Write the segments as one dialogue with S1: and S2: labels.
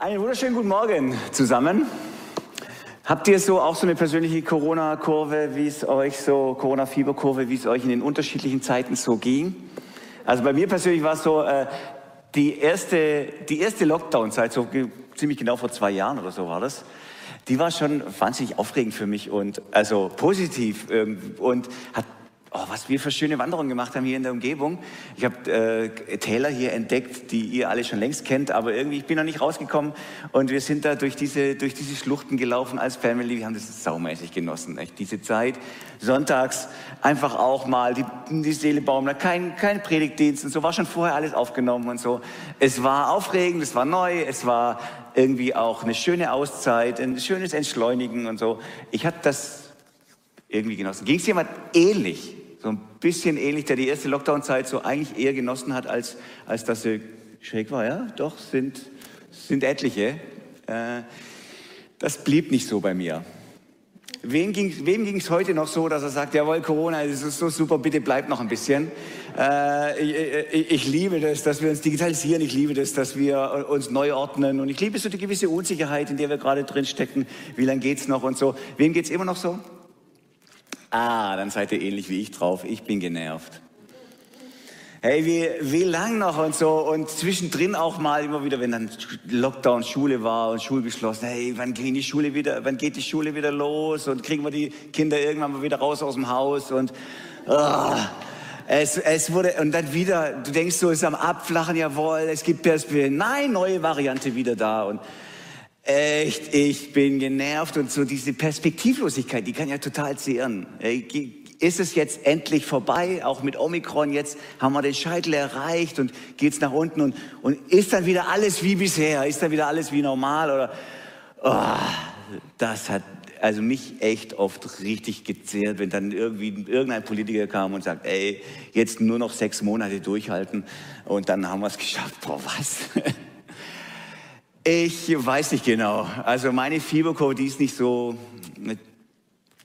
S1: Einen wunderschönen guten Morgen zusammen. Habt ihr so auch so eine persönliche Corona-Kurve, wie es euch so, Corona-Fieber-Kurve, wie es euch in den unterschiedlichen Zeiten so ging? Also bei mir persönlich war es so, äh, die erste, die erste Lockdown-Zeit, so ziemlich genau vor zwei Jahren oder so war das, die war schon wahnsinnig aufregend für mich und also positiv ähm, und hat oh, was wir für schöne Wanderungen gemacht haben hier in der Umgebung. Ich habe äh, Täler hier entdeckt, die ihr alle schon längst kennt, aber irgendwie ich bin noch nicht rausgekommen und wir sind da durch diese, durch diese Schluchten gelaufen als Family. Wir haben das saumäßig genossen, echt diese Zeit. Sonntags einfach auch mal die, die Seele baumeln, kein, kein Predigtdienst und so, war schon vorher alles aufgenommen und so. Es war aufregend, es war neu, es war irgendwie auch eine schöne Auszeit, ein schönes Entschleunigen und so. Ich hatte das irgendwie genossen. Ging es jemand ähnlich? So ein bisschen ähnlich, der die erste Lockdown-Zeit so eigentlich eher genossen hat, als, als dass sie schräg war. Ja, doch, sind, sind etliche. Äh, das blieb nicht so bei mir. Wem ging es heute noch so, dass er sagt, jawohl, Corona, das ist so super, bitte bleibt noch ein bisschen. Äh, ich, ich, ich, liebe das, dass wir uns digitalisieren, ich liebe das, dass wir uns neu ordnen und ich liebe so die gewisse Unsicherheit, in der wir gerade drin stecken. Wie lange geht es noch und so. Wem geht es immer noch so? Ah, dann seid ihr ähnlich wie ich drauf. Ich bin genervt. Hey, wie, wie lang noch und so. Und zwischendrin auch mal immer wieder, wenn dann Lockdown, Schule war und Schule geschlossen, hey, wann geht die Schule wieder, wann geht die Schule wieder los? Und kriegen wir die Kinder irgendwann mal wieder raus aus dem Haus? Und oh, es, es wurde, und dann wieder, du denkst so, ist am Abflachen, jawohl, es gibt Perspektive, nein, neue Variante wieder da. Und Echt, ich bin genervt und so diese Perspektivlosigkeit, die kann ja total zehren. Ist es jetzt endlich vorbei? Auch mit Omikron jetzt haben wir den Scheitel erreicht und geht's nach unten und, und ist dann wieder alles wie bisher? Ist dann wieder alles wie normal oder? Oh, das hat also mich echt oft richtig gezehrt, wenn dann irgendwie irgendein Politiker kam und sagt, ey, jetzt nur noch sechs Monate durchhalten und dann haben wir es geschafft. Boah, was? Ich weiß nicht genau. Also meine Fieberkurve, die ist nicht so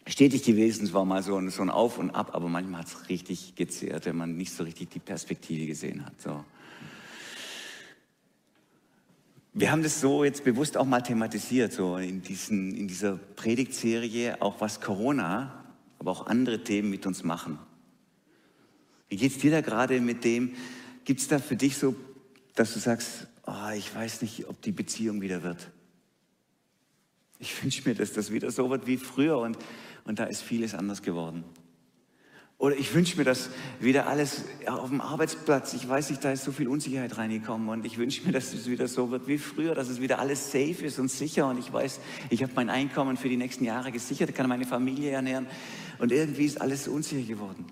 S1: stetig gewesen. Es war mal so ein, so ein Auf und Ab, aber manchmal hat es richtig gezehrt, wenn man nicht so richtig die Perspektive gesehen hat. So. Wir haben das so jetzt bewusst auch mal thematisiert, so in, diesen, in dieser Predigtserie, auch was Corona, aber auch andere Themen mit uns machen. Wie geht es dir da gerade mit dem? Gibt es da für dich so, dass du sagst, oh, ich weiß nicht, ob die Beziehung wieder wird. Ich wünsche mir, dass das wieder so wird wie früher und, und da ist vieles anders geworden. Oder ich wünsche mir, dass wieder alles auf dem Arbeitsplatz, ich weiß nicht, da ist so viel Unsicherheit reingekommen und ich wünsche mir, dass es wieder so wird wie früher, dass es wieder alles safe ist und sicher und ich weiß, ich habe mein Einkommen für die nächsten Jahre gesichert, kann meine Familie ernähren und irgendwie ist alles unsicher geworden.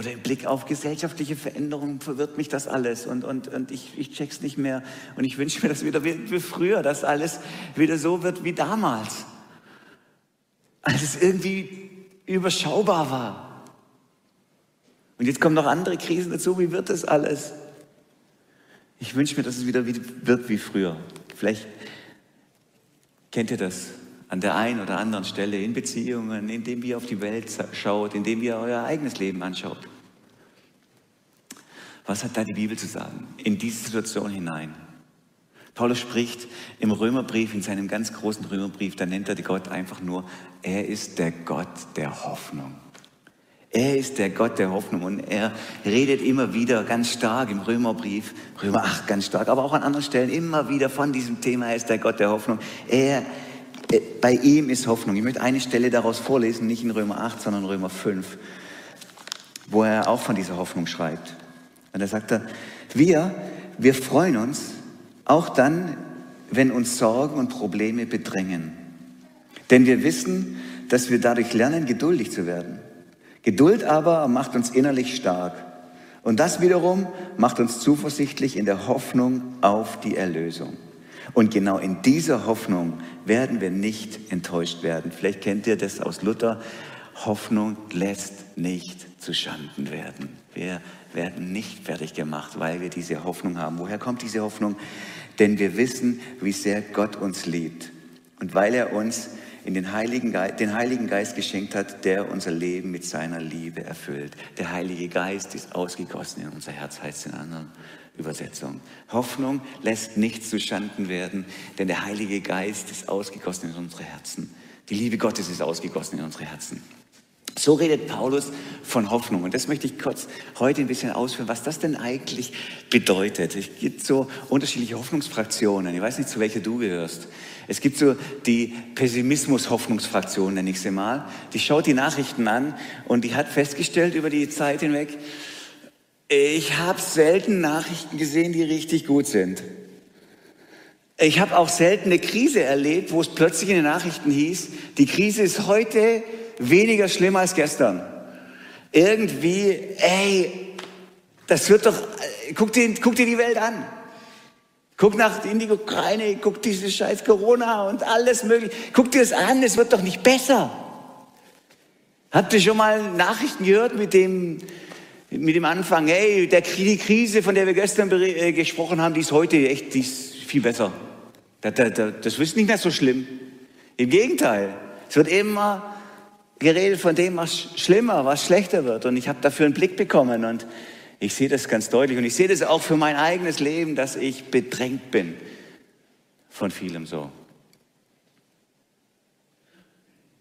S1: Oder im Blick auf gesellschaftliche Veränderungen verwirrt mich das alles und, und, und ich, ich check's nicht mehr. Und ich wünsche mir das wieder wie, wie früher, dass alles wieder so wird wie damals. Als es irgendwie überschaubar war. Und jetzt kommen noch andere Krisen dazu. Wie wird das alles? Ich wünsche mir, dass es wieder wird wie früher. Vielleicht kennt ihr das an der einen oder anderen Stelle in Beziehungen, indem ihr auf die Welt schaut, indem ihr euer eigenes Leben anschaut. Was hat da die Bibel zu sagen in diese Situation hinein? Paulus spricht im Römerbrief, in seinem ganz großen Römerbrief, da nennt er Gott einfach nur, er ist der Gott der Hoffnung. Er ist der Gott der Hoffnung und er redet immer wieder ganz stark im Römerbrief, Römer 8 ganz stark, aber auch an anderen Stellen immer wieder von diesem Thema, er ist der Gott der Hoffnung. Er äh, bei ihm ist Hoffnung. Ich möchte eine Stelle daraus vorlesen, nicht in Römer 8, sondern Römer 5, wo er auch von dieser Hoffnung schreibt. Und da sagt er, wir, wir freuen uns auch dann, wenn uns Sorgen und Probleme bedrängen. Denn wir wissen, dass wir dadurch lernen, geduldig zu werden. Geduld aber macht uns innerlich stark. Und das wiederum macht uns zuversichtlich in der Hoffnung auf die Erlösung. Und genau in dieser Hoffnung werden wir nicht enttäuscht werden. Vielleicht kennt ihr das aus Luther. Hoffnung lässt nicht zu Schanden werden. Wir werden nicht fertig gemacht, weil wir diese Hoffnung haben. Woher kommt diese Hoffnung? Denn wir wissen, wie sehr Gott uns liebt. Und weil er uns in den Heiligen Geist, den Heiligen Geist geschenkt hat, der unser Leben mit seiner Liebe erfüllt. Der Heilige Geist ist ausgegossen in unser Herz, heißt es in anderen Übersetzungen. Hoffnung lässt nichts zu Schanden werden, denn der Heilige Geist ist ausgegossen in unsere Herzen. Die Liebe Gottes ist ausgegossen in unsere Herzen. So redet Paulus von Hoffnung. Und das möchte ich kurz heute ein bisschen ausführen, was das denn eigentlich bedeutet. Es gibt so unterschiedliche Hoffnungsfraktionen. Ich weiß nicht, zu welcher du gehörst. Es gibt so die Pessimismus-Hoffnungsfraktion, nenne ich sie mal. Die schaut die Nachrichten an und die hat festgestellt über die Zeit hinweg, ich habe selten Nachrichten gesehen, die richtig gut sind. Ich habe auch selten eine Krise erlebt, wo es plötzlich in den Nachrichten hieß, die Krise ist heute weniger schlimm als gestern. Irgendwie, ey, das wird doch, guck dir, guck dir die Welt an. Guck nach in die Ukraine, guck diese scheiß Corona und alles mögliche. Guck dir das an, es wird doch nicht besser. Habt ihr schon mal Nachrichten gehört mit dem, mit dem Anfang, hey, der, die Krise, von der wir gestern äh, gesprochen haben, die ist heute echt, die ist viel besser. Das, das, das ist nicht mehr so schlimm. Im Gegenteil, es wird immer geredet von dem, was schlimmer, was schlechter wird. Und ich habe dafür einen Blick bekommen und ich sehe das ganz deutlich. Und ich sehe das auch für mein eigenes Leben, dass ich bedrängt bin von vielem so.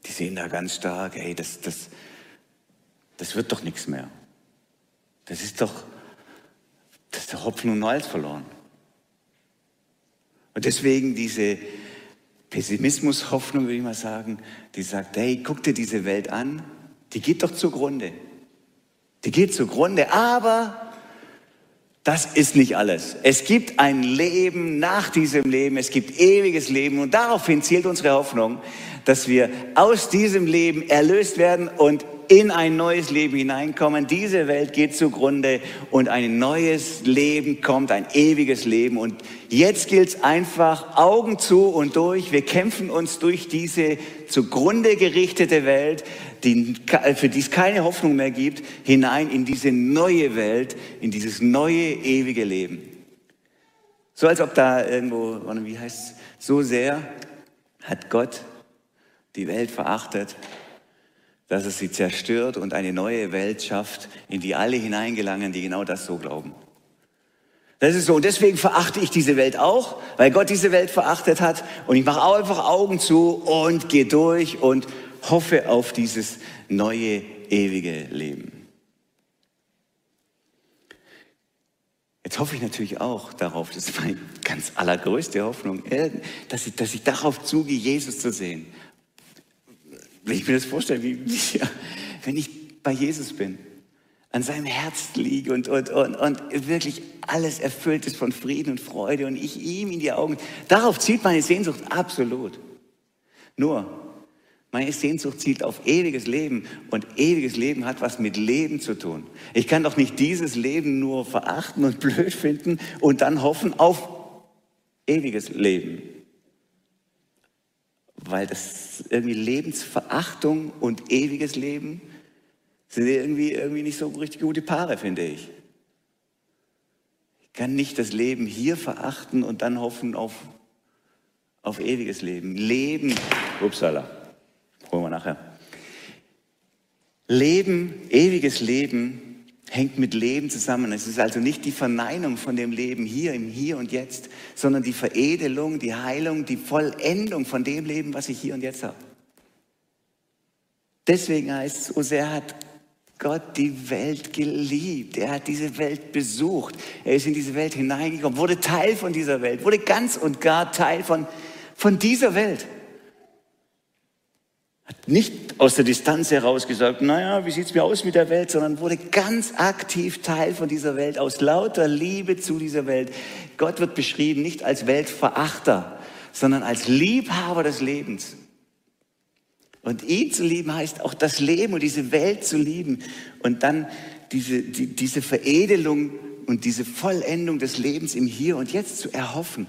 S1: Die sehen da ganz stark, hey, das, das, das wird doch nichts mehr. Das ist doch, das ist der Hopfen und Malz verloren. Und deswegen diese, Pessimismus, Hoffnung, würde ich mal sagen, die sagt, hey, guck dir diese Welt an, die geht doch zugrunde. Die geht zugrunde, aber das ist nicht alles. Es gibt ein Leben nach diesem Leben, es gibt ewiges Leben und daraufhin zielt unsere Hoffnung, dass wir aus diesem Leben erlöst werden und in ein neues Leben hineinkommen. Diese Welt geht zugrunde und ein neues Leben kommt, ein ewiges Leben. Und jetzt gilt es einfach Augen zu und durch. Wir kämpfen uns durch diese zugrunde gerichtete Welt, die, für die es keine Hoffnung mehr gibt, hinein in diese neue Welt, in dieses neue ewige Leben. So als ob da irgendwo, wie heißt es, so sehr hat Gott die Welt verachtet, dass es sie zerstört und eine neue Welt schafft, in die alle hineingelangen, die genau das so glauben. Das ist so. Und deswegen verachte ich diese Welt auch, weil Gott diese Welt verachtet hat. Und ich mache auch einfach Augen zu und gehe durch und hoffe auf dieses neue, ewige Leben. Jetzt hoffe ich natürlich auch darauf, das ist meine ganz allergrößte Hoffnung, dass ich, dass ich darauf zugehe, Jesus zu sehen. Wenn ich mir das vorstelle, wie, wie, wenn ich bei Jesus bin, an seinem Herz liege und, und, und, und wirklich alles erfüllt ist von Frieden und Freude und ich ihm in die Augen, darauf zielt meine Sehnsucht absolut. Nur, meine Sehnsucht zielt auf ewiges Leben und ewiges Leben hat was mit Leben zu tun. Ich kann doch nicht dieses Leben nur verachten und blöd finden und dann hoffen auf ewiges Leben weil das irgendwie Lebensverachtung und ewiges Leben sind irgendwie, irgendwie nicht so richtig gute Paare, finde ich. Ich kann nicht das Leben hier verachten und dann hoffen auf, auf ewiges Leben. Leben, upsala, holen wir nachher. Leben, ewiges Leben hängt mit Leben zusammen. Es ist also nicht die Verneinung von dem Leben hier im Hier und Jetzt, sondern die Veredelung, die Heilung, die Vollendung von dem Leben, was ich hier und jetzt habe. Deswegen heißt es, so sehr hat Gott die Welt geliebt. Er hat diese Welt besucht. Er ist in diese Welt hineingekommen, wurde Teil von dieser Welt, wurde ganz und gar Teil von, von dieser Welt. Hat nicht aus der Distanz heraus gesagt, naja, wie sieht es mir aus mit der Welt, sondern wurde ganz aktiv Teil von dieser Welt, aus lauter Liebe zu dieser Welt. Gott wird beschrieben nicht als Weltverachter, sondern als Liebhaber des Lebens. Und ihn zu lieben heißt auch das Leben und diese Welt zu lieben und dann diese, die, diese Veredelung und diese Vollendung des Lebens im Hier und Jetzt zu erhoffen.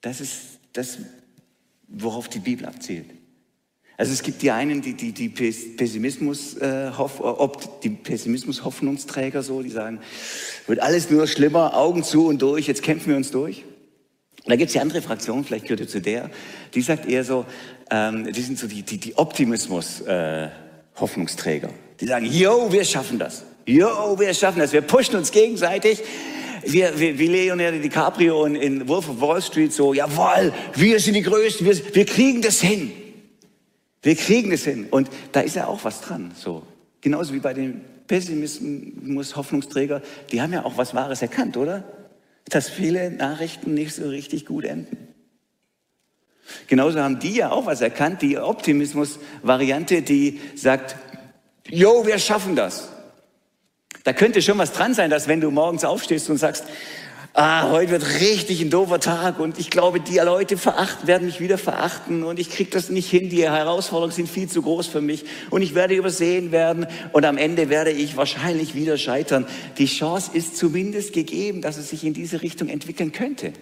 S1: Das ist das, worauf die Bibel abzielt. Also es gibt die einen, die, die, die Pessimismus, äh, hoff, ob die Pessimismus-Hoffnungsträger so, die sagen, wird alles nur schlimmer, Augen zu und durch, jetzt kämpfen wir uns durch. Und da gibt es die andere Fraktion, vielleicht gehört ihr zu der, die sagt eher so, ähm, die sind so die, die, die Optimismus-Hoffnungsträger. Äh, die sagen, yo, wir schaffen das. Yo, wir schaffen das. Wir pushen uns gegenseitig. Wir, wir, wie Leonardo DiCaprio in, in Wolf of Wall Street so, jawohl, wir sind die Größten, wir, wir kriegen das hin. Wir kriegen das hin. Und da ist ja auch was dran. So. Genauso wie bei den Pessimismus, Hoffnungsträger, die haben ja auch was Wahres erkannt, oder? Dass viele Nachrichten nicht so richtig gut enden. Genauso haben die ja auch was erkannt, die Optimismus-Variante, die sagt, jo, wir schaffen das. Da könnte schon was dran sein, dass wenn du morgens aufstehst und sagst, ah, heute wird richtig ein doofer Tag und ich glaube, die Leute verachten, werden mich wieder verachten und ich kriege das nicht hin, die Herausforderungen sind viel zu groß für mich und ich werde übersehen werden und am Ende werde ich wahrscheinlich wieder scheitern. Die Chance ist zumindest gegeben, dass es sich in diese Richtung entwickeln könnte.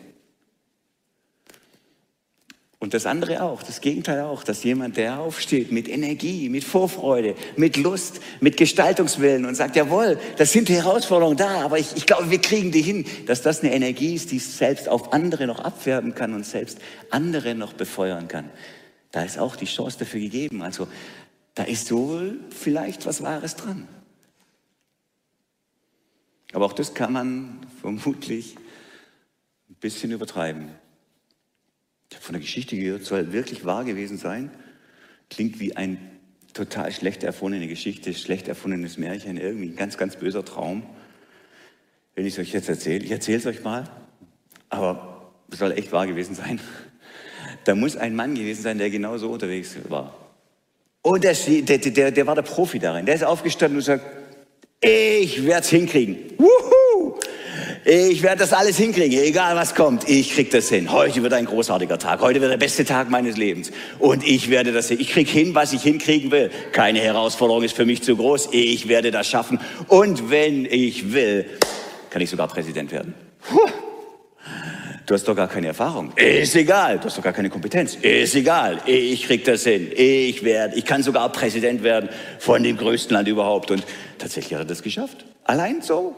S1: Und das andere auch, das Gegenteil auch, dass jemand, der aufsteht mit Energie, mit Vorfreude, mit Lust, mit Gestaltungswillen und sagt, jawohl, das sind Herausforderungen da, aber ich, ich glaube, wir kriegen die hin, dass das eine Energie ist, die selbst auf andere noch abfärben kann und selbst andere noch befeuern kann. Da ist auch die Chance dafür gegeben. Also da ist wohl vielleicht was Wahres dran. Aber auch das kann man vermutlich ein bisschen übertreiben. Ich habe von der Geschichte gehört, soll wirklich wahr gewesen sein. Klingt wie ein total schlecht erfundene Geschichte, schlecht erfundenes Märchen, irgendwie ein ganz, ganz böser Traum. Wenn ich es euch jetzt erzähle, ich erzähle es euch mal, aber es soll echt wahr gewesen sein. Da muss ein Mann gewesen sein, der genau so unterwegs war. Und der, der, der, der war der Profi darin. Der ist aufgestanden und sagt, ich werde es hinkriegen. Wuhu! Ich werde das alles hinkriegen, egal was kommt. Ich krieg das hin. Heute wird ein großartiger Tag. Heute wird der beste Tag meines Lebens. Und ich werde das hin. Ich krieg hin, was ich hinkriegen will. Keine Herausforderung ist für mich zu groß. Ich werde das schaffen. Und wenn ich will, kann ich sogar Präsident werden. Puh. Du hast doch gar keine Erfahrung. Ist egal. Du hast doch gar keine Kompetenz. Ist egal. Ich krieg das hin. Ich werde, ich kann sogar Präsident werden von dem größten Land überhaupt. Und tatsächlich hat er das geschafft. Allein so.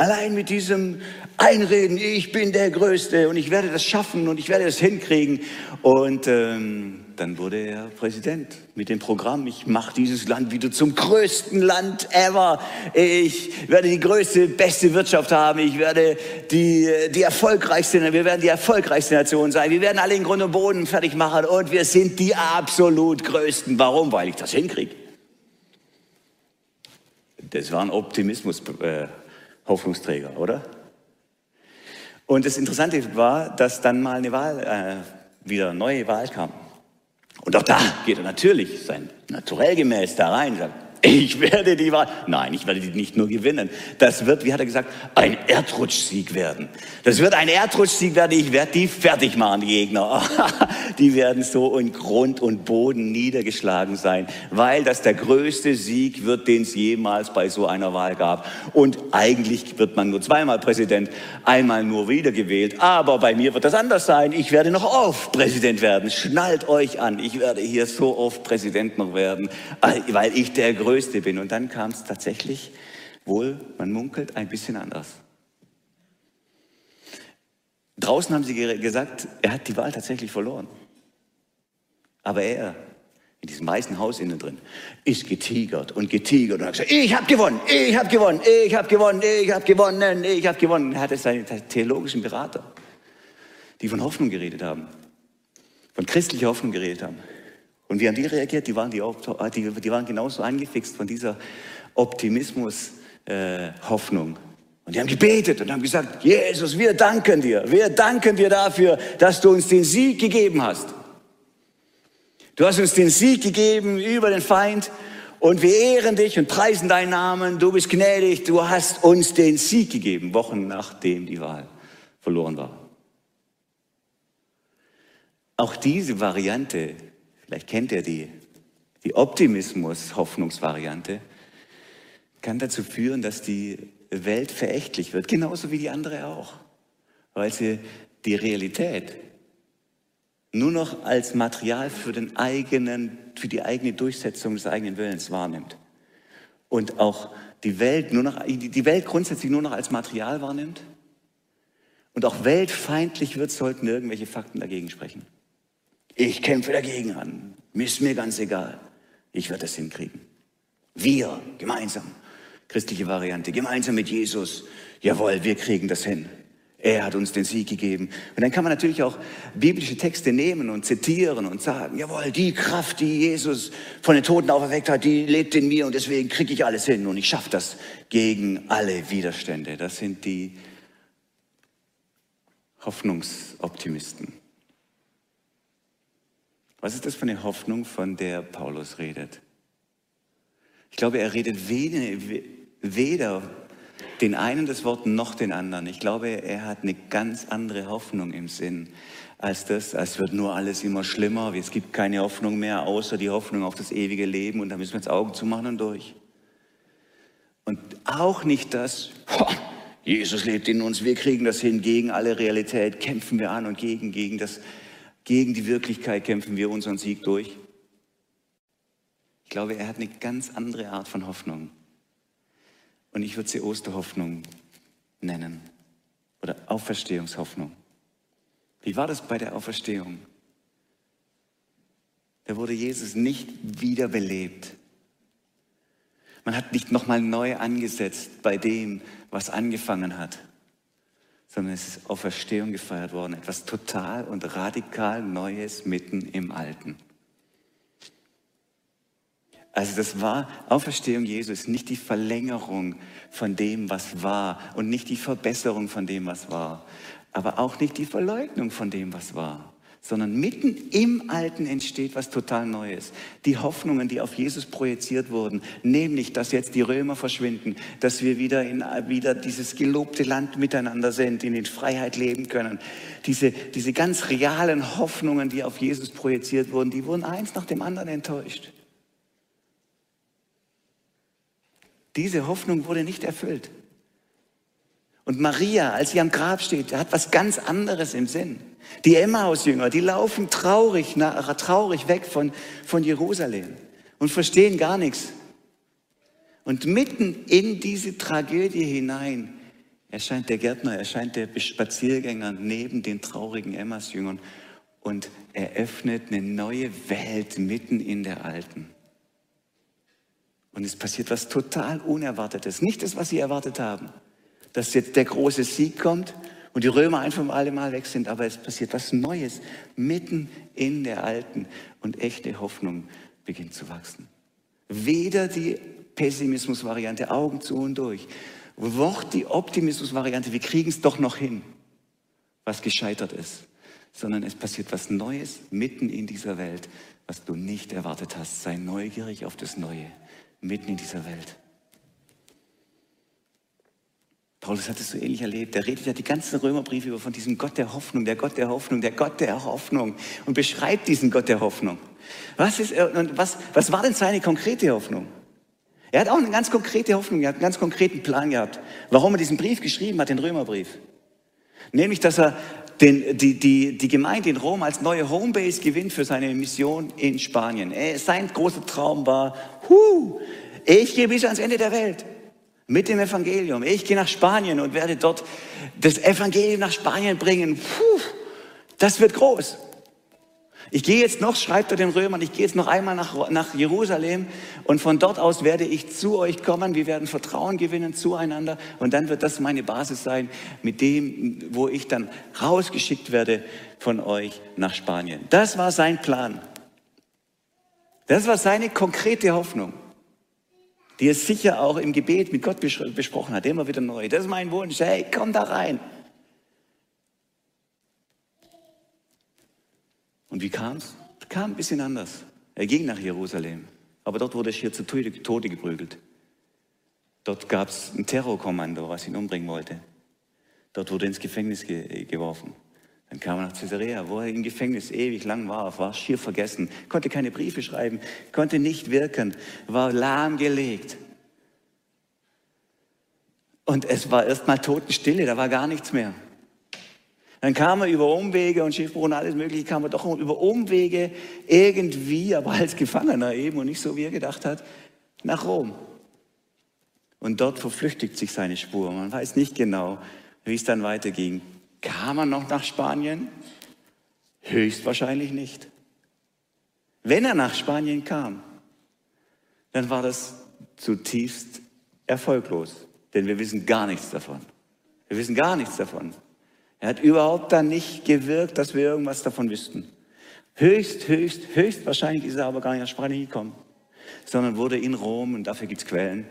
S1: Allein mit diesem Einreden, ich bin der Größte und ich werde das schaffen und ich werde es hinkriegen. Und ähm, dann wurde er Präsident mit dem Programm, ich mache dieses Land wieder zum größten Land ever. Ich werde die größte, beste Wirtschaft haben. Ich werde die, die erfolgreichste, wir werden die erfolgreichste Nation sein. Wir werden alle in Grund und Boden fertig machen und wir sind die absolut Größten. Warum? Weil ich das hinkriege. Das war ein Optimismus. Äh, Hoffnungsträger, oder? Und das Interessante war, dass dann mal eine Wahl, äh, wieder eine neue Wahl kam. Und auch da geht er natürlich sein naturell gemäß da rein, sagt, ich werde die Wahl, nein, ich werde die nicht nur gewinnen. Das wird, wie hat er gesagt, ein Erdrutschsieg werden. Das wird ein Erdrutschsieg werden. Ich werde die fertig machen, die Gegner. die werden so in Grund und Boden niedergeschlagen sein, weil das der größte Sieg wird, den es jemals bei so einer Wahl gab. Und eigentlich wird man nur zweimal Präsident, einmal nur wiedergewählt. Aber bei mir wird das anders sein. Ich werde noch oft Präsident werden. Schnallt euch an. Ich werde hier so oft Präsident noch werden, weil ich der größte Größte bin. Und dann kam es tatsächlich wohl, man munkelt, ein bisschen anders. Draußen haben sie gesagt, er hat die Wahl tatsächlich verloren. Aber er, in diesem weißen Haus innen drin, ist getigert und getigert und hat gesagt, ich habe gewonnen, ich habe gewonnen, ich habe gewonnen, ich habe gewonnen, ich habe gewonnen. Er hatte seine theologischen Berater, die von Hoffnung geredet haben, von christlicher Hoffnung geredet haben. Und wie haben die reagiert? Die waren, die, die, die waren genauso angefixt von dieser Optimismus-Hoffnung. Äh, und die haben gebetet und haben gesagt, Jesus, wir danken dir. Wir danken dir dafür, dass du uns den Sieg gegeben hast. Du hast uns den Sieg gegeben über den Feind und wir ehren dich und preisen deinen Namen. Du bist gnädig. Du hast uns den Sieg gegeben, Wochen nachdem die Wahl verloren war. Auch diese Variante vielleicht kennt ihr die, die Optimismus-Hoffnungsvariante, kann dazu führen, dass die Welt verächtlich wird, genauso wie die andere auch, weil sie die Realität nur noch als Material für, den eigenen, für die eigene Durchsetzung des eigenen Willens wahrnimmt. Und auch die Welt, nur noch, die Welt grundsätzlich nur noch als Material wahrnimmt und auch weltfeindlich wird, sollten irgendwelche Fakten dagegen sprechen. Ich kämpfe dagegen an. Mir ist mir ganz egal. Ich werde es hinkriegen. Wir gemeinsam. Christliche Variante. Gemeinsam mit Jesus. Jawohl, wir kriegen das hin. Er hat uns den Sieg gegeben. Und dann kann man natürlich auch biblische Texte nehmen und zitieren und sagen, jawohl, die Kraft, die Jesus von den Toten auferweckt hat, die lebt in mir und deswegen kriege ich alles hin und ich schaffe das gegen alle Widerstände. Das sind die Hoffnungsoptimisten. Was ist das für eine Hoffnung, von der Paulus redet? Ich glaube, er redet weder den einen das Wort noch den anderen. Ich glaube, er hat eine ganz andere Hoffnung im Sinn als das, als wird nur alles immer schlimmer. Es gibt keine Hoffnung mehr, außer die Hoffnung auf das ewige Leben und da müssen wir jetzt Augen zumachen und durch. Und auch nicht das, Jesus lebt in uns, wir kriegen das hin, gegen alle Realität kämpfen wir an und gegen, gegen, das, gegen die Wirklichkeit kämpfen wir unseren Sieg durch. Ich glaube, er hat eine ganz andere Art von Hoffnung. Und ich würde sie Osterhoffnung nennen oder Auferstehungshoffnung. Wie war das bei der Auferstehung? Da wurde Jesus nicht wiederbelebt. Man hat nicht nochmal neu angesetzt bei dem, was angefangen hat, sondern es ist Auferstehung gefeiert worden. Etwas total und radikal Neues mitten im Alten. Also das war Auferstehung Jesus, nicht die Verlängerung von dem, was war und nicht die Verbesserung von dem, was war, aber auch nicht die Verleugnung von dem, was war, sondern mitten im Alten entsteht was total Neues. Die Hoffnungen, die auf Jesus projiziert wurden, nämlich, dass jetzt die Römer verschwinden, dass wir wieder in wieder dieses gelobte Land miteinander sind, in den Freiheit leben können. Diese, diese ganz realen Hoffnungen, die auf Jesus projiziert wurden, die wurden eins nach dem anderen enttäuscht. Diese Hoffnung wurde nicht erfüllt. Und Maria, als sie am Grab steht, hat was ganz anderes im Sinn. Die Emmaus-Jünger, die laufen traurig, traurig weg von, von Jerusalem und verstehen gar nichts. Und mitten in diese Tragödie hinein erscheint der Gärtner, erscheint der Spaziergänger neben den traurigen Emmaus-Jüngern und eröffnet eine neue Welt mitten in der alten. Und es passiert was total Unerwartetes. Nicht das, was sie erwartet haben. Dass jetzt der große Sieg kommt und die Römer einfach alle Mal weg sind. Aber es passiert was Neues mitten in der alten. Und echte Hoffnung beginnt zu wachsen. Weder die Pessimismus-Variante, Augen zu und durch, noch die Optimismus-Variante, wir kriegen es doch noch hin, was gescheitert ist. Sondern es passiert was Neues mitten in dieser Welt, was du nicht erwartet hast. Sei neugierig auf das Neue mitten in dieser Welt. Paulus hat es so ähnlich erlebt. Er redet ja die ganzen Römerbriefe über von diesem Gott der Hoffnung, der Gott der Hoffnung, der Gott der Hoffnung und beschreibt diesen Gott der Hoffnung. Was, ist, und was, was war denn seine konkrete Hoffnung? Er hat auch eine ganz konkrete Hoffnung, er hat einen ganz konkreten Plan gehabt, warum er diesen Brief geschrieben hat, den Römerbrief. Nämlich, dass er den, die, die, die Gemeinde in Rom als neue Homebase gewinnt für seine Mission in Spanien. Sein großer Traum war, Huh, ich gehe bis ans Ende der Welt mit dem Evangelium. Ich gehe nach Spanien und werde dort das Evangelium nach Spanien bringen. Puh, das wird groß. Ich gehe jetzt noch, schreibt er den Römern, ich gehe jetzt noch einmal nach, nach Jerusalem und von dort aus werde ich zu euch kommen. Wir werden Vertrauen gewinnen zueinander und dann wird das meine Basis sein, mit dem, wo ich dann rausgeschickt werde von euch nach Spanien. Das war sein Plan. Das war seine konkrete Hoffnung, die er sicher auch im Gebet mit Gott besprochen hat, immer wieder neu. Das ist mein Wunsch, hey, komm da rein. Und wie kam es? Kam ein bisschen anders. Er ging nach Jerusalem, aber dort wurde er hier zu Tode geprügelt. Dort gab es ein Terrorkommando, was ihn umbringen wollte. Dort wurde er ins Gefängnis ge geworfen. Dann kam er nach Caesarea, wo er im Gefängnis ewig lang war, war schier vergessen, konnte keine Briefe schreiben, konnte nicht wirken, war lahmgelegt. Und es war erstmal Totenstille, da war gar nichts mehr. Dann kam er über Umwege und Schiffbruch und alles Mögliche, kam er doch über Umwege irgendwie, aber als Gefangener eben und nicht so, wie er gedacht hat, nach Rom. Und dort verflüchtigt sich seine Spur. Man weiß nicht genau, wie es dann weiterging. Kam er noch nach Spanien? Höchstwahrscheinlich nicht. Wenn er nach Spanien kam, dann war das zutiefst erfolglos, denn wir wissen gar nichts davon. Wir wissen gar nichts davon. Er hat überhaupt dann nicht gewirkt, dass wir irgendwas davon wüssten. Höchst, höchst, höchst wahrscheinlich ist er aber gar nicht nach Spanien gekommen, sondern wurde in Rom, und dafür gibt es Quellen,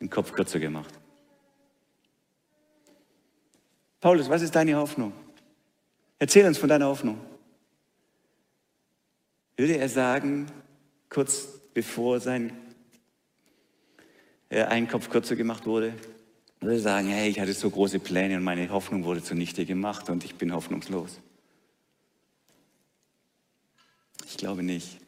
S1: den Kopf kürzer gemacht. Paulus, was ist deine Hoffnung? Erzähl uns von deiner Hoffnung. Würde er sagen, kurz bevor sein äh, ein Kopf kürzer gemacht wurde, würde er sagen, hey, ich hatte so große Pläne und meine Hoffnung wurde zunichte gemacht und ich bin hoffnungslos. Ich glaube nicht.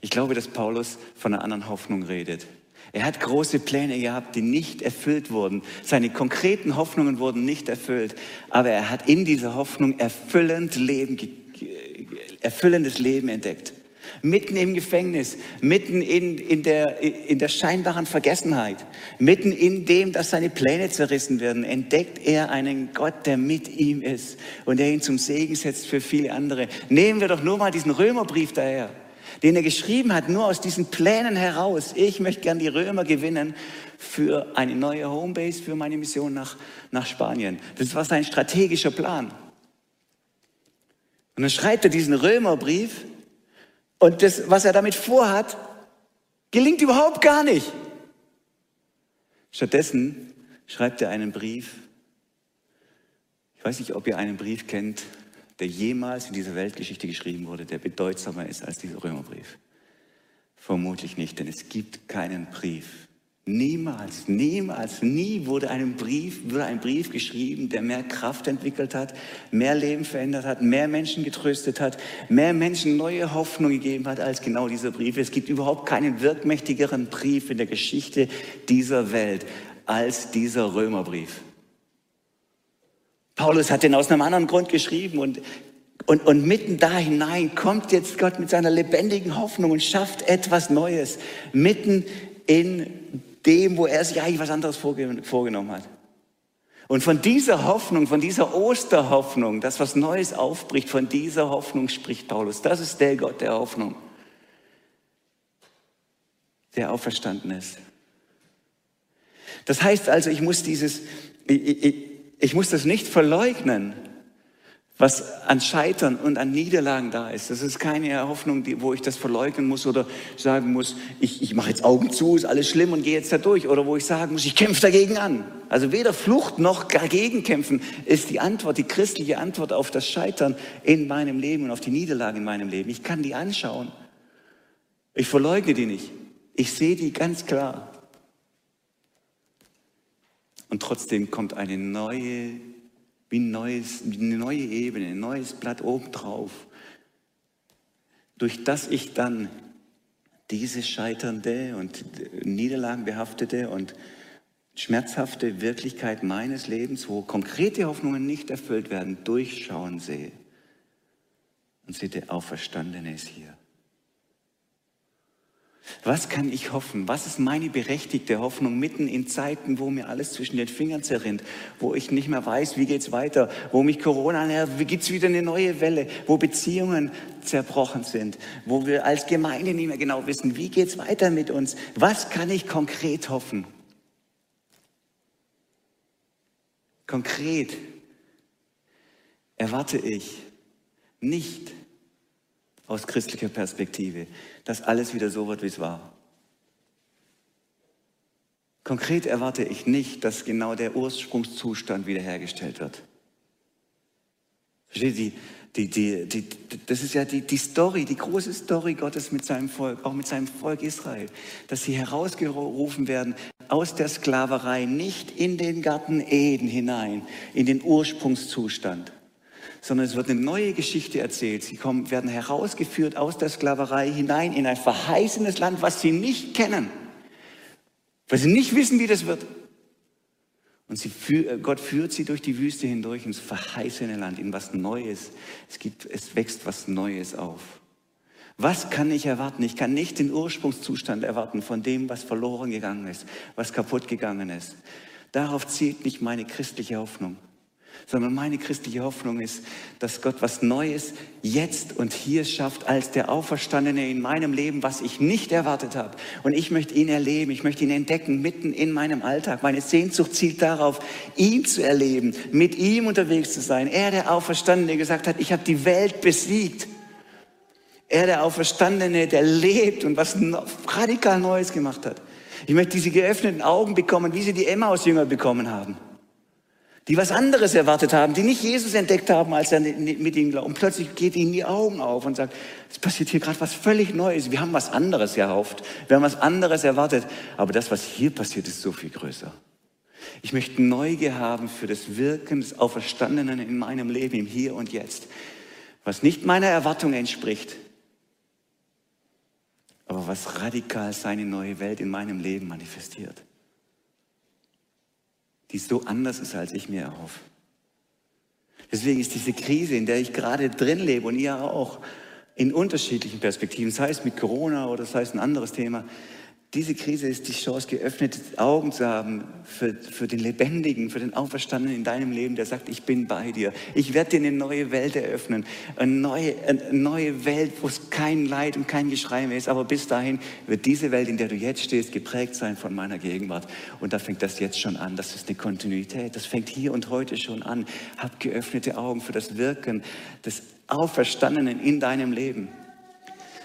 S1: Ich glaube, dass Paulus von einer anderen Hoffnung redet. Er hat große Pläne gehabt, die nicht erfüllt wurden. Seine konkreten Hoffnungen wurden nicht erfüllt, aber er hat in dieser Hoffnung erfüllend Leben, erfüllendes Leben entdeckt. Mitten im Gefängnis, mitten in, in, der, in der scheinbaren Vergessenheit, mitten in dem, dass seine Pläne zerrissen werden, entdeckt er einen Gott, der mit ihm ist und der ihn zum Segen setzt für viele andere. Nehmen wir doch nur mal diesen Römerbrief daher den er geschrieben hat, nur aus diesen Plänen heraus. Ich möchte gern die Römer gewinnen für eine neue Homebase, für meine Mission nach, nach Spanien. Das war sein strategischer Plan. Und dann schreibt er diesen Römerbrief und das, was er damit vorhat, gelingt überhaupt gar nicht. Stattdessen schreibt er einen Brief. Ich weiß nicht, ob ihr einen Brief kennt, der jemals in dieser Weltgeschichte geschrieben wurde, der bedeutsamer ist als dieser Römerbrief? Vermutlich nicht, denn es gibt keinen Brief. Niemals, niemals, nie wurde ein Brief, wurde ein Brief geschrieben, der mehr Kraft entwickelt hat, mehr Leben verändert hat, mehr Menschen getröstet hat, mehr Menschen neue Hoffnung gegeben hat als genau dieser Brief. Es gibt überhaupt keinen wirkmächtigeren Brief in der Geschichte dieser Welt als dieser Römerbrief. Paulus hat den aus einem anderen Grund geschrieben und, und, und mitten da hinein kommt jetzt Gott mit seiner lebendigen Hoffnung und schafft etwas Neues. Mitten in dem, wo er sich eigentlich was anderes vorgenommen hat. Und von dieser Hoffnung, von dieser Osterhoffnung, dass was Neues aufbricht, von dieser Hoffnung spricht Paulus. Das ist der Gott der Hoffnung, der auferstanden ist. Das heißt also, ich muss dieses, ich, ich, ich muss das nicht verleugnen, was an Scheitern und an Niederlagen da ist. Das ist keine Hoffnung, wo ich das verleugnen muss oder sagen muss, ich, ich mache jetzt Augen zu, ist alles schlimm und gehe jetzt da durch. Oder wo ich sagen muss, ich kämpfe dagegen an. Also weder Flucht noch dagegen kämpfen ist die Antwort, die christliche Antwort auf das Scheitern in meinem Leben und auf die Niederlage in meinem Leben. Ich kann die anschauen. Ich verleugne die nicht. Ich sehe die ganz klar. Und trotzdem kommt eine neue, wie, ein neues, wie eine neue Ebene, ein neues Blatt obendrauf, durch das ich dann diese scheiternde und niederlagenbehaftete und schmerzhafte Wirklichkeit meines Lebens, wo konkrete Hoffnungen nicht erfüllt werden, durchschauen sehe. Und seht, der Auferstandene ist hier. Was kann ich hoffen? Was ist meine berechtigte Hoffnung mitten in Zeiten, wo mir alles zwischen den Fingern zerrinnt, wo ich nicht mehr weiß, wie geht's weiter, wo mich Corona nervt, wie gibt's wieder eine neue Welle, wo Beziehungen zerbrochen sind, wo wir als Gemeinde nicht mehr genau wissen, wie geht's weiter mit uns? Was kann ich konkret hoffen? Konkret erwarte ich nicht aus christlicher Perspektive, dass alles wieder so wird, wie es war. Konkret erwarte ich nicht, dass genau der Ursprungszustand wiederhergestellt wird. Versteht ihr? Die, die, die, das ist ja die, die Story, die große Story Gottes mit seinem Volk, auch mit seinem Volk Israel, dass sie herausgerufen werden aus der Sklaverei, nicht in den Garten Eden hinein, in den Ursprungszustand, sondern es wird eine neue Geschichte erzählt. Sie kommen, werden herausgeführt aus der Sklaverei hinein in ein verheißenes Land, was sie nicht kennen, weil sie nicht wissen, wie das wird. Und sie, äh, Gott führt sie durch die Wüste hindurch ins verheißene Land, in was Neues. Es, gibt, es wächst was Neues auf. Was kann ich erwarten? Ich kann nicht den Ursprungszustand erwarten von dem, was verloren gegangen ist, was kaputt gegangen ist. Darauf zielt nicht meine christliche Hoffnung sondern meine christliche Hoffnung ist, dass Gott was Neues jetzt und hier schafft als der Auferstandene in meinem Leben, was ich nicht erwartet habe. Und ich möchte ihn erleben, ich möchte ihn entdecken mitten in meinem Alltag. Meine Sehnsucht zielt darauf, ihn zu erleben, mit ihm unterwegs zu sein. Er, der Auferstandene, gesagt hat, ich habe die Welt besiegt. Er, der Auferstandene, der lebt und was radikal Neues gemacht hat. Ich möchte diese geöffneten Augen bekommen, wie sie die Emmaus-Jünger bekommen haben die was anderes erwartet haben, die nicht Jesus entdeckt haben, als er mit ihnen glaubt. Und plötzlich geht ihnen die Augen auf und sagt, es passiert hier gerade was völlig Neues. Wir haben was anderes erhofft, wir haben was anderes erwartet. Aber das, was hier passiert, ist so viel größer. Ich möchte Neugier haben für das Wirken des Auferstandenen in meinem Leben, im Hier und Jetzt, was nicht meiner Erwartung entspricht, aber was radikal seine neue Welt in meinem Leben manifestiert die so anders ist, als ich mir erhoffe. Deswegen ist diese Krise, in der ich gerade drin lebe und ihr auch, in unterschiedlichen Perspektiven, sei es mit Corona oder sei es ein anderes Thema, diese Krise ist die Chance, geöffnete Augen zu haben für, für den Lebendigen, für den Auferstandenen in deinem Leben, der sagt, ich bin bei dir. Ich werde dir eine neue Welt eröffnen. Eine neue, eine neue Welt, wo es kein Leid und kein Geschrei mehr ist. Aber bis dahin wird diese Welt, in der du jetzt stehst, geprägt sein von meiner Gegenwart. Und da fängt das jetzt schon an. Das ist eine Kontinuität. Das fängt hier und heute schon an. Hab geöffnete Augen für das Wirken des Auferstandenen in deinem Leben.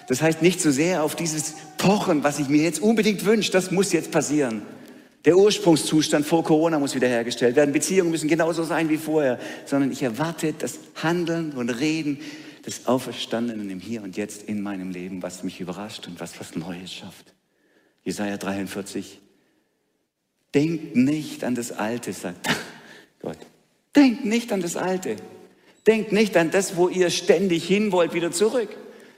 S1: Das heißt nicht so sehr auf dieses Pochen, was ich mir jetzt unbedingt wünsche, das muss jetzt passieren. Der Ursprungszustand vor Corona muss wiederhergestellt werden. Beziehungen müssen genauso sein wie vorher, sondern ich erwarte das Handeln und Reden des Auferstandenen im Hier und Jetzt in meinem Leben, was mich überrascht und was was Neues schafft. Jesaja 43. Denkt nicht an das Alte, sagt Gott. Denkt nicht an das Alte. Denkt nicht an das, wo ihr ständig hin wollt, wieder zurück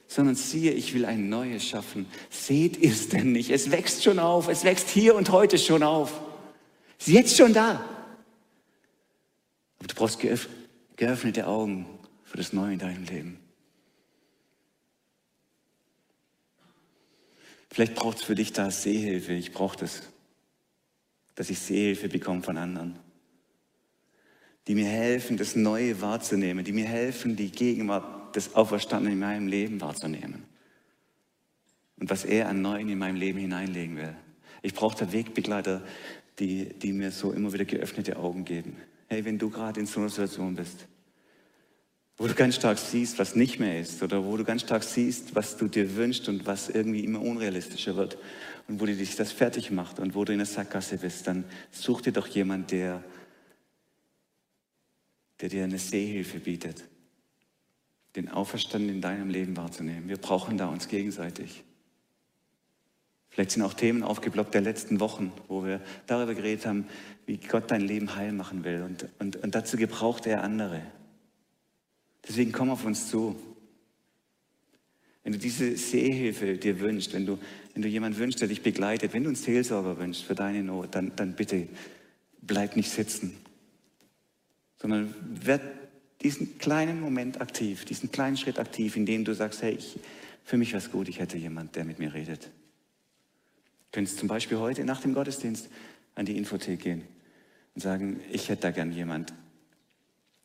S1: sondern siehe, ich will ein neues schaffen. Seht ihr es denn nicht? Es wächst schon auf, es wächst hier und heute schon auf. Es ist jetzt schon da. Aber du brauchst geöffnete Augen für das Neue in deinem Leben. Vielleicht braucht es für dich da Sehhilfe. Ich brauche das, dass ich Sehhilfe bekomme von anderen, die mir helfen, das Neue wahrzunehmen, die mir helfen, die Gegenwart das Auferstandene in meinem Leben wahrzunehmen. Und was er an Neuen in meinem Leben hineinlegen will. Ich brauche da Wegbegleiter, die, die mir so immer wieder geöffnete Augen geben. Hey, wenn du gerade in so einer Situation bist, wo du ganz stark siehst, was nicht mehr ist, oder wo du ganz stark siehst, was du dir wünschst und was irgendwie immer unrealistischer wird, und wo dir dich das fertig macht und wo du in der Sackgasse bist, dann such dir doch jemand, der, der dir eine Sehhilfe bietet den Auferstand in deinem Leben wahrzunehmen. Wir brauchen da uns gegenseitig. Vielleicht sind auch Themen aufgeploppt der letzten Wochen, wo wir darüber geredet haben, wie Gott dein Leben heil machen will. Und, und, und dazu gebraucht er andere. Deswegen komm auf uns zu. Wenn du diese Sehhilfe dir wünschst, wenn du, wenn du jemanden wünschst, der dich begleitet, wenn du einen Seelsorger wünschst für deine Not, dann, dann bitte bleib nicht sitzen, sondern werd diesen kleinen Moment aktiv, diesen kleinen Schritt aktiv, in dem du sagst, hey, ich, für mich wäre es gut, ich hätte jemand, der mit mir redet. Du könntest zum Beispiel heute nach dem Gottesdienst an die Infothek gehen und sagen, ich hätte da gern jemand.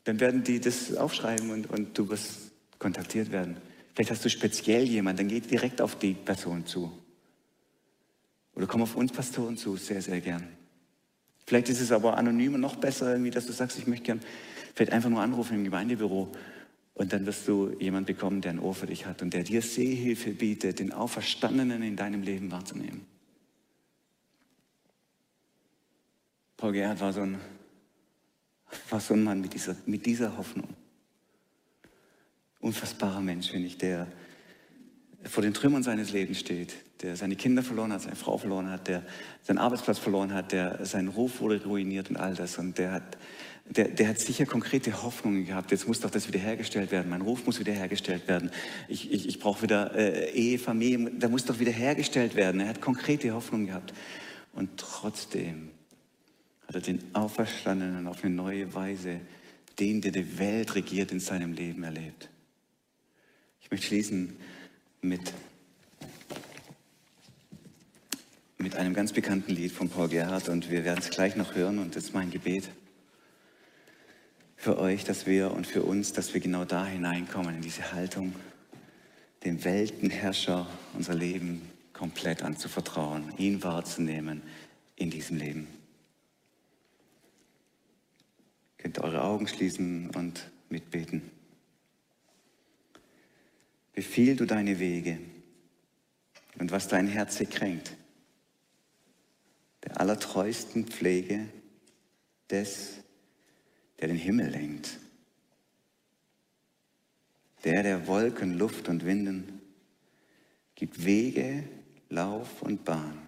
S1: Dann werden die das aufschreiben und, und du wirst kontaktiert werden. Vielleicht hast du speziell jemanden, dann geh direkt auf die Person zu. Oder komm auf uns Pastoren zu, sehr, sehr gern. Vielleicht ist es aber anonym und noch besser, irgendwie, dass du sagst, ich möchte gern Vielleicht einfach nur anrufen im Gemeindebüro und dann wirst du jemand bekommen, der ein Ohr für dich hat und der dir Sehhilfe bietet, den Auferstandenen in deinem Leben wahrzunehmen. Paul Gerhard war so ein, war so ein Mann mit dieser, mit dieser Hoffnung. Unfassbarer Mensch, finde ich, der vor den Trümmern seines Lebens steht, der seine Kinder verloren hat, seine Frau verloren hat, der seinen Arbeitsplatz verloren hat, der sein Ruf wurde ruiniert und all das. Und der hat der, der hat sicher konkrete Hoffnungen gehabt. Jetzt muss doch das wiederhergestellt werden. Mein Ruf muss wiederhergestellt werden. Ich, ich, ich brauche wieder äh, Ehe, Familie. Da muss doch wiederhergestellt werden. Er hat konkrete Hoffnungen gehabt. Und trotzdem hat er den Auferstandenen auf eine neue Weise, den, der die Welt regiert, in seinem Leben erlebt. Ich möchte schließen mit, mit einem ganz bekannten Lied von Paul Gerhardt und wir werden es gleich noch hören und das ist mein Gebet für euch, dass wir und für uns, dass wir genau da hineinkommen, in diese Haltung, dem Weltenherrscher unser Leben komplett anzuvertrauen, ihn wahrzunehmen in diesem Leben. Ihr könnt eure Augen schließen und mitbeten. Befiehl du deine Wege und was dein Herz kränkt, der allertreuesten Pflege des, der den Himmel lenkt, der der Wolken, Luft und Winden gibt Wege, Lauf und Bahn.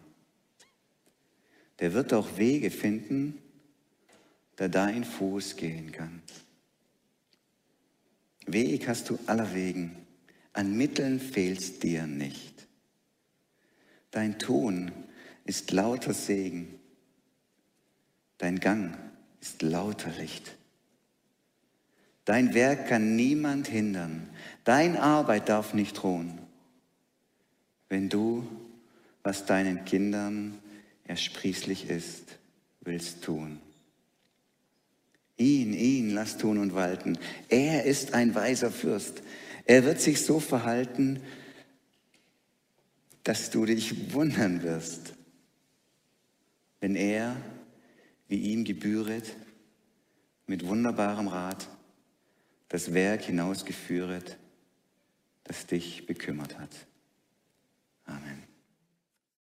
S1: Der wird auch Wege finden, da dein Fuß gehen kann. Weg hast du aller Wegen, an Mitteln fehlt's dir nicht. Dein Ton ist lauter Segen, dein Gang ist lauter Licht. Dein Werk kann niemand hindern, dein Arbeit darf nicht ruhen, wenn du, was deinen Kindern ersprießlich ist, willst tun. Ihn, ihn lass tun und walten. Er ist ein weiser Fürst. Er wird sich so verhalten, dass du dich wundern wirst, wenn er, wie ihm gebühret, mit wunderbarem Rat das Werk hinausgeführet, das dich bekümmert hat. Amen.